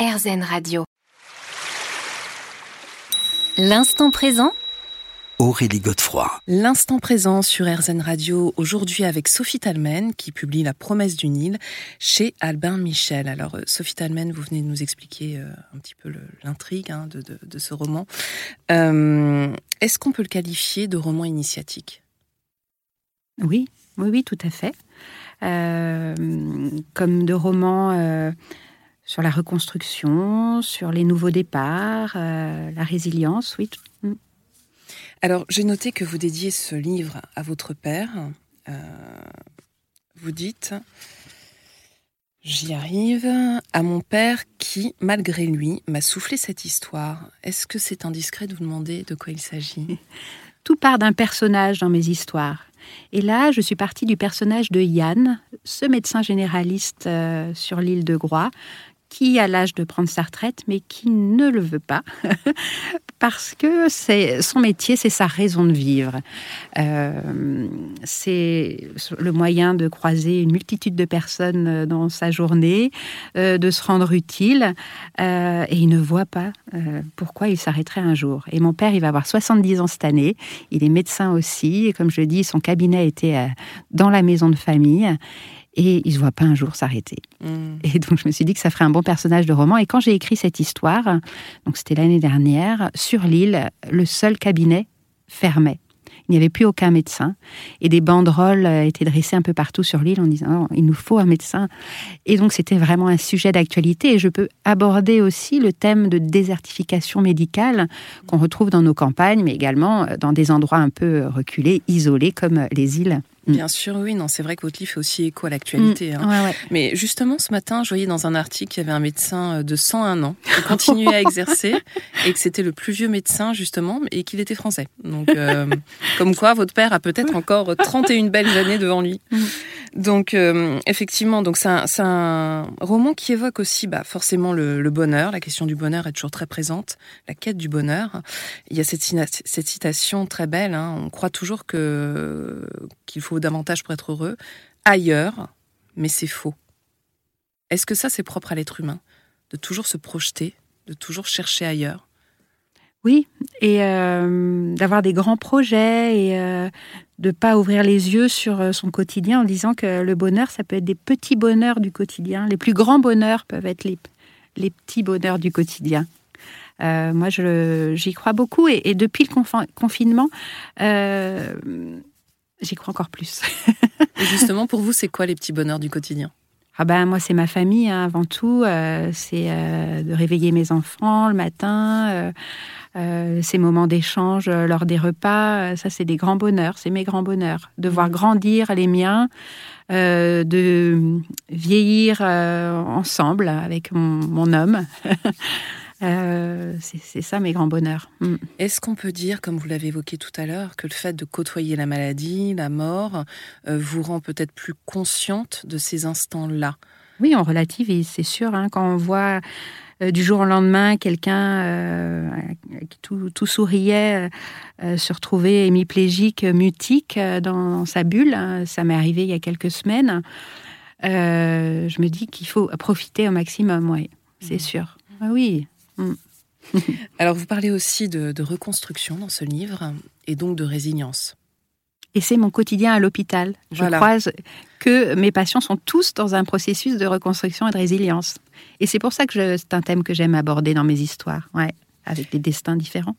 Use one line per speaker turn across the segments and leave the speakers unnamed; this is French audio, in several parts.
RZN Radio. L'instant présent
Aurélie Godefroy.
L'instant présent sur RZN Radio, aujourd'hui avec Sophie Talmen, qui publie La promesse du Nil chez Albin Michel. Alors, euh, Sophie Talmen, vous venez de nous expliquer euh, un petit peu l'intrigue hein, de, ce roman. Euh, est-ce qu'on peut le qualifier de roman initiatique?
Oui, oui, oui, tout à fait. comme de romans sur la reconstruction, sur les nouveaux départs, la résilience, oui,
alors, j'ai noté que vous dédiez ce livre à votre père. Euh, vous dites, j'y arrive, à mon père qui, malgré lui, m'a soufflé cette histoire. Est-ce que c'est indiscret de vous demander de quoi il s'agit?
Tout part d'un personnage dans mes histoires. Et là, je suis partie du personnage de Yann, ce médecin généraliste euh, sur l'île de Groix, qui a l'âge de prendre sa retraite, mais qui ne le veut pas, parce que c'est son métier, c'est sa raison de vivre. Euh, c'est le moyen de croiser une multitude de personnes dans sa journée, euh, de se rendre utile, euh, et il ne voit pas pourquoi il s'arrêterait un jour. Et mon père, il va avoir 70 ans cette année, il est médecin aussi, et comme je dis, son cabinet était dans la maison de famille et il se voit pas un jour s'arrêter. Mm. Et donc je me suis dit que ça ferait un bon personnage de roman. Et quand j'ai écrit cette histoire, donc c'était l'année dernière, sur l'île, le seul cabinet fermait. Il n'y avait plus aucun médecin. Et des banderoles euh, étaient dressées un peu partout sur l'île en disant oh, il nous faut un médecin. Et donc c'était vraiment un sujet d'actualité. Et je peux aborder aussi le thème de désertification médicale qu'on retrouve dans nos campagnes, mais également euh, dans des endroits un peu reculés, isolés comme les îles.
Mm. Bien sûr, oui, non, c'est vrai que votre livre fait aussi écho à l'actualité.
Mm. Hein.
Mais justement, ce matin, je voyais dans un article qu'il y avait un médecin euh, de 101 ans qui continuait à exercer et que c'était le plus vieux médecin, justement, et qu'il était français. Donc, euh, comme quoi, votre père a peut-être encore 31 belles années devant lui. Mm. Donc euh, effectivement, donc c'est un, roman qui évoque aussi bah, forcément le, bonheur. La question du bonheur est toujours très présente, la quête du bonheur. Il y a cette, cette citation très belle. Hein, on croit toujours que qu'il faut davantage pour être heureux ailleurs, mais c'est faux. Est-ce que ça c'est propre à l'être humain? De toujours se projeter, de toujours chercher ailleurs?
Oui, et euh, d'avoir des grands projets et euh, de pas ouvrir les yeux sur euh, son quotidien en disant que le bonheur, ça peut être des petits bonheurs du quotidien. Les plus grands bonheurs peuvent être les, les petits bonheurs du quotidien. moi, j'y crois beaucoup et, depuis le confinement, j'y crois encore plus.
justement, pour vous, c'est quoi les petits bonheurs du quotidien?
Ah ben moi c'est ma famille hein, avant tout, c'est de réveiller mes enfants le matin, euh, ces moments d'échange euh, lors des repas, euh, ça c'est des grands bonheurs, c'est mes grands bonheurs. De voir mmh. grandir les miens, de vieillir ensemble avec mon, homme. c'est ça mes grands bonheurs.
Mmh. Est-ce qu'on peut dire, comme vous l'avez évoqué tout à l'heure, que le fait de côtoyer la maladie, la mort, vous rend peut-être plus consciente de ces instants-là?
Oui, on relativise, c'est sûr. Hein, quand on voit euh, du jour au lendemain, quelqu'un euh, qui tout, souriait euh, se retrouvait hémiplégique, mutique dans, sa bulle. Ça m'est arrivé il y a quelques semaines. je me dis qu'il faut profiter au maximum, oui, c'est mmh. sûr. Ah oui. Mmh.
Alors, vous parlez aussi de, reconstruction dans ce livre et donc de résilience.
Et c'est mon quotidien à l'hôpital. Je croise que mes patients sont tous dans un processus de reconstruction et de résilience. Et c'est pour ça que c'est un thème que j'aime aborder dans mes histoires, ouais, avec des destins différents.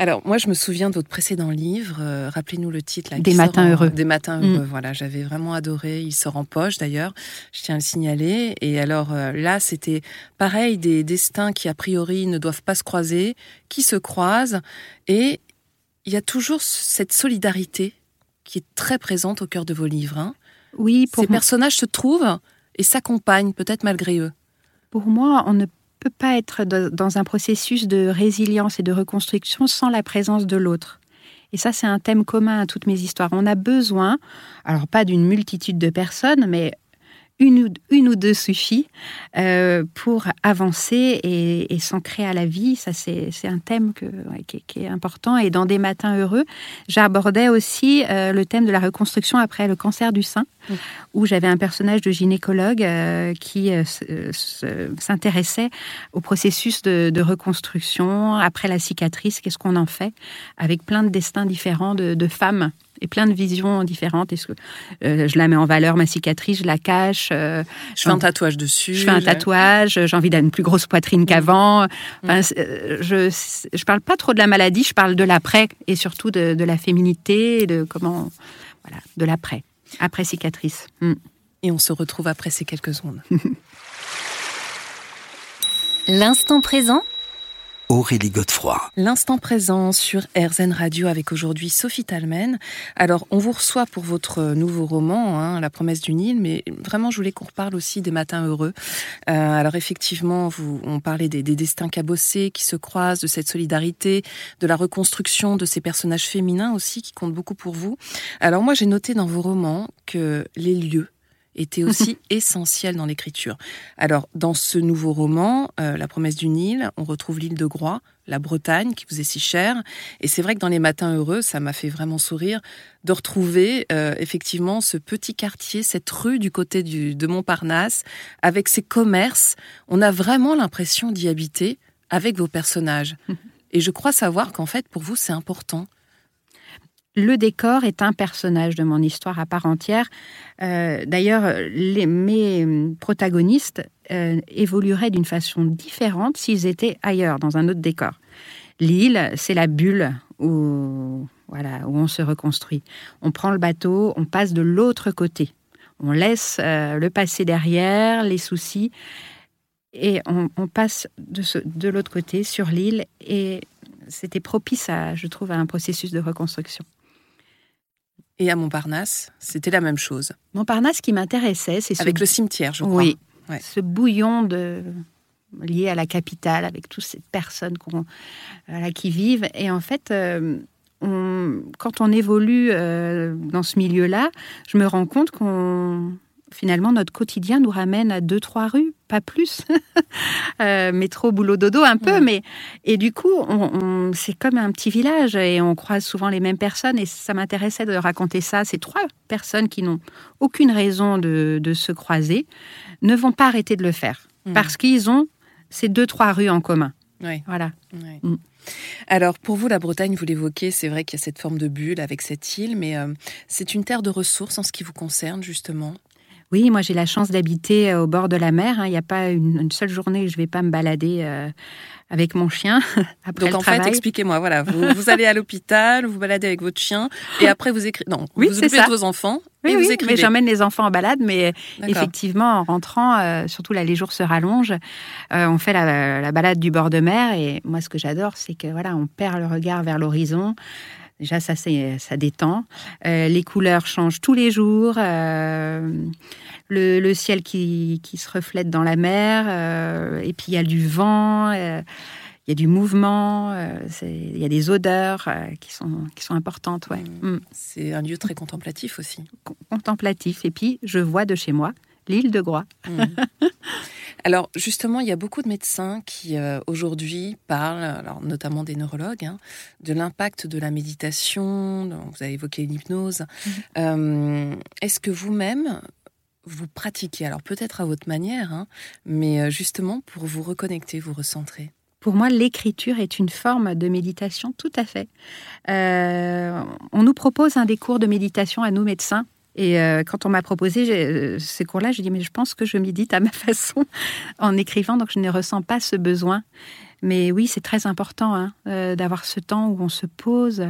Alors, moi, je me souviens de votre précédent livre. Euh, rappelez-nous le titre.
Des matins heureux.
Des matins heureux. Mm. Voilà, j'avais vraiment adoré. Il sort en poche, d'ailleurs. Je tiens à le signaler. Et alors euh, là, c'était pareil, des destins qui a priori ne doivent pas se croiser, qui se croisent. Et il y a toujours cette solidarité qui est très présente au cœur de vos livres. Hein.
Oui,
pour ces personnages se trouvent et s'accompagnent, peut-être malgré eux.
Pour moi, on ne peut pas être dans un processus de résilience et de reconstruction sans la présence de l'autre. Et ça, c'est un thème commun à toutes mes histoires. On a besoin, alors pas d'une multitude de personnes, mais une ou, une ou deux suffit euh, pour avancer et, et s'ancrer à la vie. Ça, c'est un thème que, ouais, qui, qui, est important. Et dans Des matins heureux, j'abordais aussi euh, le thème de la reconstruction après le cancer du sein, mmh. où j'avais un personnage de gynécologue euh, qui euh, s'intéressait au processus de, de, reconstruction après la cicatrice. Qu'est-ce qu'on en fait avec plein de destins différents de, de femmes et plein de visions différentes. Est-ce que euh, je la mets en valeur, ma cicatrice, je la cache
euh, Je fais un tatouage dessus.
Je fais un tatouage, j'ai envie d'avoir une plus grosse poitrine qu'avant. Enfin, euh, je je parle pas trop de la maladie, je parle de l'après et surtout de, de, la féminité, de comment voilà, de l'après, après cicatrice. Mm.
Et on se retrouve après ces quelques secondes.
L'instant présent
Aurélie Godefroy.
L'instant présent sur RZN Radio avec aujourd'hui Sophie Talmen. Alors, on vous reçoit pour votre nouveau roman, hein, La promesse du Nil, mais vraiment, je voulais qu'on reparle aussi des matins heureux. Euh, alors, effectivement, vous, on parlait des, des, destins cabossés qui se croisent, de cette solidarité, de la reconstruction de ces personnages féminins aussi qui comptent beaucoup pour vous. Alors, moi, j'ai noté dans vos romans que les lieux, était aussi essentiel dans l'écriture. Alors, dans ce nouveau roman, euh, La promesse du Nil, on retrouve l'île de Groix, la Bretagne, qui vous est si chère. Et c'est vrai que dans les matins heureux, ça m'a fait vraiment sourire de retrouver euh, effectivement ce petit quartier, cette rue du côté du, de Montparnasse, avec ses commerces. On a vraiment l'impression d'y habiter avec vos personnages. Et je crois savoir qu'en fait, pour vous, c'est important
le décor est un personnage de mon histoire à part entière. Euh, D'ailleurs, mes protagonistes euh, évolueraient d'une façon différente s'ils étaient ailleurs, dans un autre décor. L'île, c'est la bulle où, voilà, où on se reconstruit. On prend le bateau, on passe de l'autre côté. On laisse euh, le passé derrière, les soucis, et on, passe de, de l'autre côté, sur l'île, et c'était propice, à, je trouve, à un processus de reconstruction.
Et à Montparnasse, c'était la même chose.
Montparnasse, qui m'intéressait, c'est
avec ce... le cimetière, je crois.
Oui, ouais. ce bouillon de lié à la capitale, avec toutes ces personnes voilà, qui vivent. Et en fait, euh, on, quand on évolue euh, dans ce milieu-là, je me rends compte qu'on finalement, notre quotidien nous ramène à deux, trois rues, pas plus. euh, métro, boulot, dodo, un peu, ouais. mais. Et du coup, on, on, c'est comme un petit village et on croise souvent les mêmes personnes. Et ça m'intéressait de raconter ça. Ces trois personnes qui n'ont aucune raison de, de, se croiser ne vont pas arrêter de le faire mmh. parce qu'ils ont ces deux, trois rues en commun.
Oui.
Voilà.
Oui. Mmh. Alors, pour vous, la Bretagne, vous l'évoquez, c'est vrai qu'il y a cette forme de bulle avec cette île, mais euh, c'est une terre de ressources en ce qui vous concerne, justement?
Oui, moi j'ai la chance d'habiter au bord de la mer. Il n'y a pas une, une, seule journée où je ne vais pas me balader euh, avec mon chien. Après
Donc en
travail.
fait, expliquez-moi. Voilà, vous, vous, allez à l'hôpital, vous baladez avec votre chien, et après vous écrivez. Non,
oui,
vous occupez de vos enfants.
Oui,
et
oui,
vous écrivez.
mais j'emmène les enfants en balade, mais effectivement, en rentrant, euh, surtout là, les jours se rallongent, euh, on fait la, la, balade du bord de mer, et moi, ce que j'adore, c'est que voilà, on perd le regard vers l'horizon. Déjà, ça, ça détend. Euh, les couleurs changent tous les jours. Euh, le, le, ciel qui, qui, se reflète dans la mer. Euh, et puis, il y a du vent. il y a du mouvement. il y a des odeurs qui, sont, qui sont importantes. Ouais.
Mmh. C'est un lieu très contemplatif aussi.
Contemplatif. Et puis, je vois de chez moi l'île de Groix.
Mmh. Alors justement, il y a beaucoup de médecins qui euh, aujourd'hui parlent, alors notamment des neurologues, hein, de l'impact de la méditation. Vous avez évoqué l'hypnose. Mmh. Euh, Est-ce que vous-même vous pratiquez, alors peut-être à votre manière, hein, mais euh, justement pour vous reconnecter, vous recentrer?
Pour moi, l'écriture est une forme de méditation, tout à fait. Euh, on nous propose un des cours de méditation à nous médecins et euh, quand on m'a proposé euh, ces cours-là, j'ai dit mais je pense que je médite à ma façon en écrivant, donc je ne ressens pas ce besoin. Mais oui, c'est très important hein, euh, d'avoir ce temps où on se pose,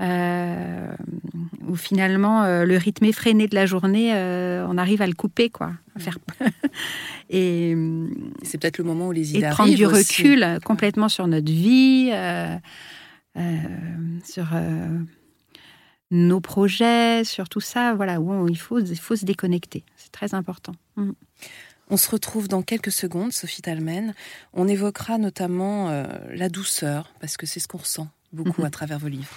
où finalement le rythme effréné de la journée, on arrive à le couper, quoi. À faire...
et c'est peut-être le moment où les idées
et prendre du
aussi.
recul complètement sur notre vie, sur nos projets, sur tout ça, voilà, où on, il, faut, il faut se déconnecter. C'est très important. Mmh.
On se retrouve dans quelques secondes, Sophie Talmen. On évoquera notamment euh, la douceur, parce que c'est ce qu'on ressent beaucoup mmh. à travers vos livres.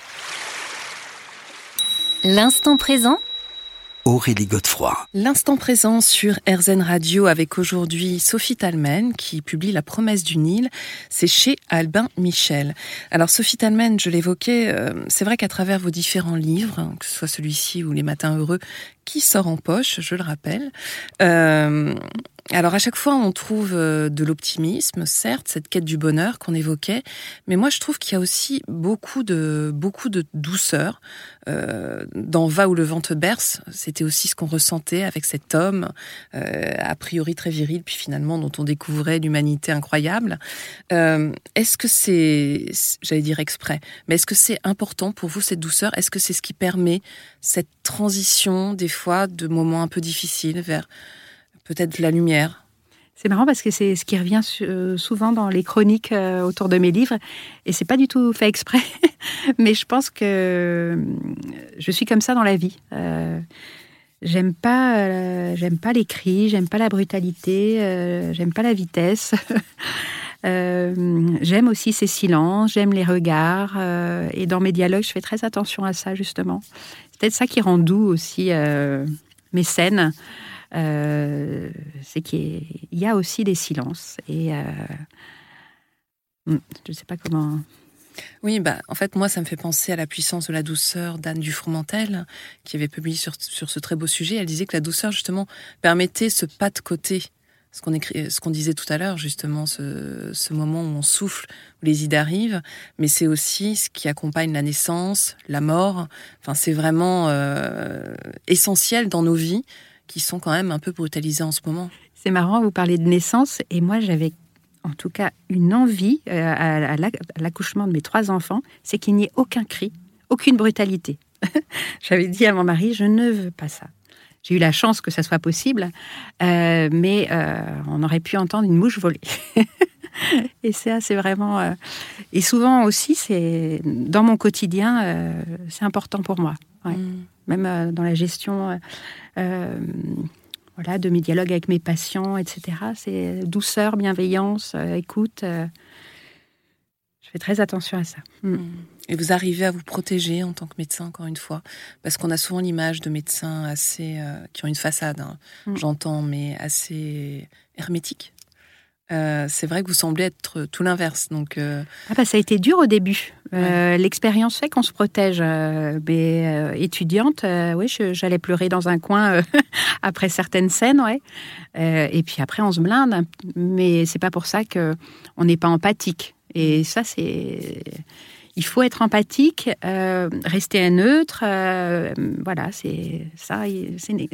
L'instant présent
Aurélie Godefroy.
L'instant présent sur RZN Radio avec aujourd'hui Sophie Talmen qui publie La promesse du Nil. C'est chez Albin Michel. Alors Sophie Talmen, je l'évoquais, euh, c'est vrai qu'à travers vos différents livres, que ce soit celui-ci ou Les Matins Heureux, qui sort en poche, je le rappelle, euh, alors à chaque fois, on trouve euh, de l'optimisme, certes, cette quête du bonheur qu'on évoquait, mais moi je trouve qu'il y a aussi beaucoup de beaucoup de douceur euh, dans Va où le vent te berce. C'était aussi ce qu'on ressentait avec cet homme a priori très viril, puis finalement dont on découvrait l'humanité incroyable. est-ce que c'est, j'allais dire exprès, mais est-ce que c'est important pour vous cette douceur? Est-ce que c'est ce qui permet cette transition des de moments un peu difficiles vers peut-être la lumière.
C'est marrant parce que c'est ce qui revient euh, souvent dans les chroniques euh, autour de mes livres et c'est pas du tout fait exprès, mais je pense que euh, je suis comme ça dans la vie. j'aime pas, j'aime pas les cris, j'aime pas la brutalité, j'aime pas la vitesse. j'aime aussi ces silences, j'aime les regards et dans mes dialogues, je fais très attention à ça justement. Peut-être ça qui rend doux aussi mes scènes. Euh, c'est qu'il y a aussi des silences. Et euh, hmm, je ne sais pas comment.
Oui, bah, en fait, moi, ça me fait penser à la puissance de la douceur d'Anne Dufourmentel, qui avait publié sur, sur ce très beau sujet. Elle disait que la douceur, justement, permettait ce pas de côté ce qu'on ce qu'on disait tout à l'heure, justement, ce, moment où on souffle, où les idées arrivent, mais c'est aussi ce qui accompagne la naissance, la mort. Enfin, c'est vraiment euh, essentiel dans nos vies qui sont quand même un peu brutalisés en ce moment.
C'est marrant, vous parlez de naissance, et moi j'avais en tout cas une envie euh, à, l'accouchement de mes trois enfants, c'est qu'il n'y ait aucun cri, aucune brutalité. J'avais dit à mon mari, je ne veux pas ça. J'ai eu la chance que ça soit possible, euh, mais euh, on aurait pu entendre une mouche voler. et ça, c'est vraiment. et souvent aussi, c'est dans mon quotidien, c'est important pour moi. Mm. Même dans la gestion euh, voilà, de mes dialogues avec mes patients, etc. C'est douceur, bienveillance, euh, écoute. Euh, je fais très attention à ça.
Mm. Et vous arrivez à vous protéger en tant que médecin, encore une fois, parce qu'on a souvent l'image de médecins assez qui ont une façade, hein, mm. j'entends, mais assez hermétique. Euh, c'est vrai que vous semblez être tout l'inverse. Donc, euh,
ah bah, ça a été dur au début. Euh, l'expérience fait qu'on se protège. mais étudiante, oui, j'allais pleurer dans un coin après certaines scènes, ouais. et puis après, on se blinde. Mais c'est pas pour ça que on n'est pas empathique. Et ça, c'est il faut être empathique, rester neutre. voilà, c'est ça.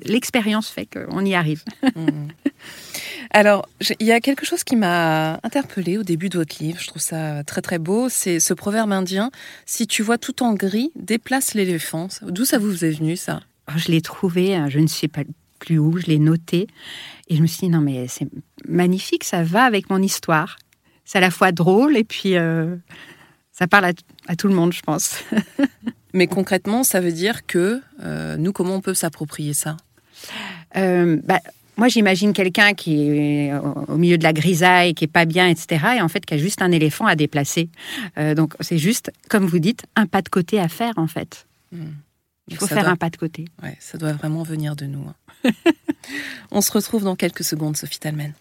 L'expérience fait qu'on y arrive. Mmh.
Alors, il y a quelque chose qui m'a interpellée au début de votre livre. Je trouve ça très très beau. C'est ce proverbe indien si tu vois tout en gris, déplace l'éléphant. D'où ça vous est venu ça?
Oh, Je l'ai trouvé, hein, je ne sais pas plus où, je l'ai noté. Et je me suis dit non, mais c'est magnifique, ça va avec mon histoire. C'est à la fois drôle et puis euh, ça parle à, tout le monde, je pense.
mais concrètement, ça veut dire que euh, nous, comment on peut s'approprier ça?
Euh, bah, moi, j'imagine quelqu'un qui est au milieu de la grisaille, qui est pas bien, etc., et en fait, qui a juste un éléphant à déplacer. Euh, donc, c'est juste, comme vous dites, un pas de côté à faire, en fait. Hmm. Il faut faire un pas de côté.
Ouais, ça doit vraiment venir de nous. Hein. On se retrouve dans quelques secondes, Sophie Talmen.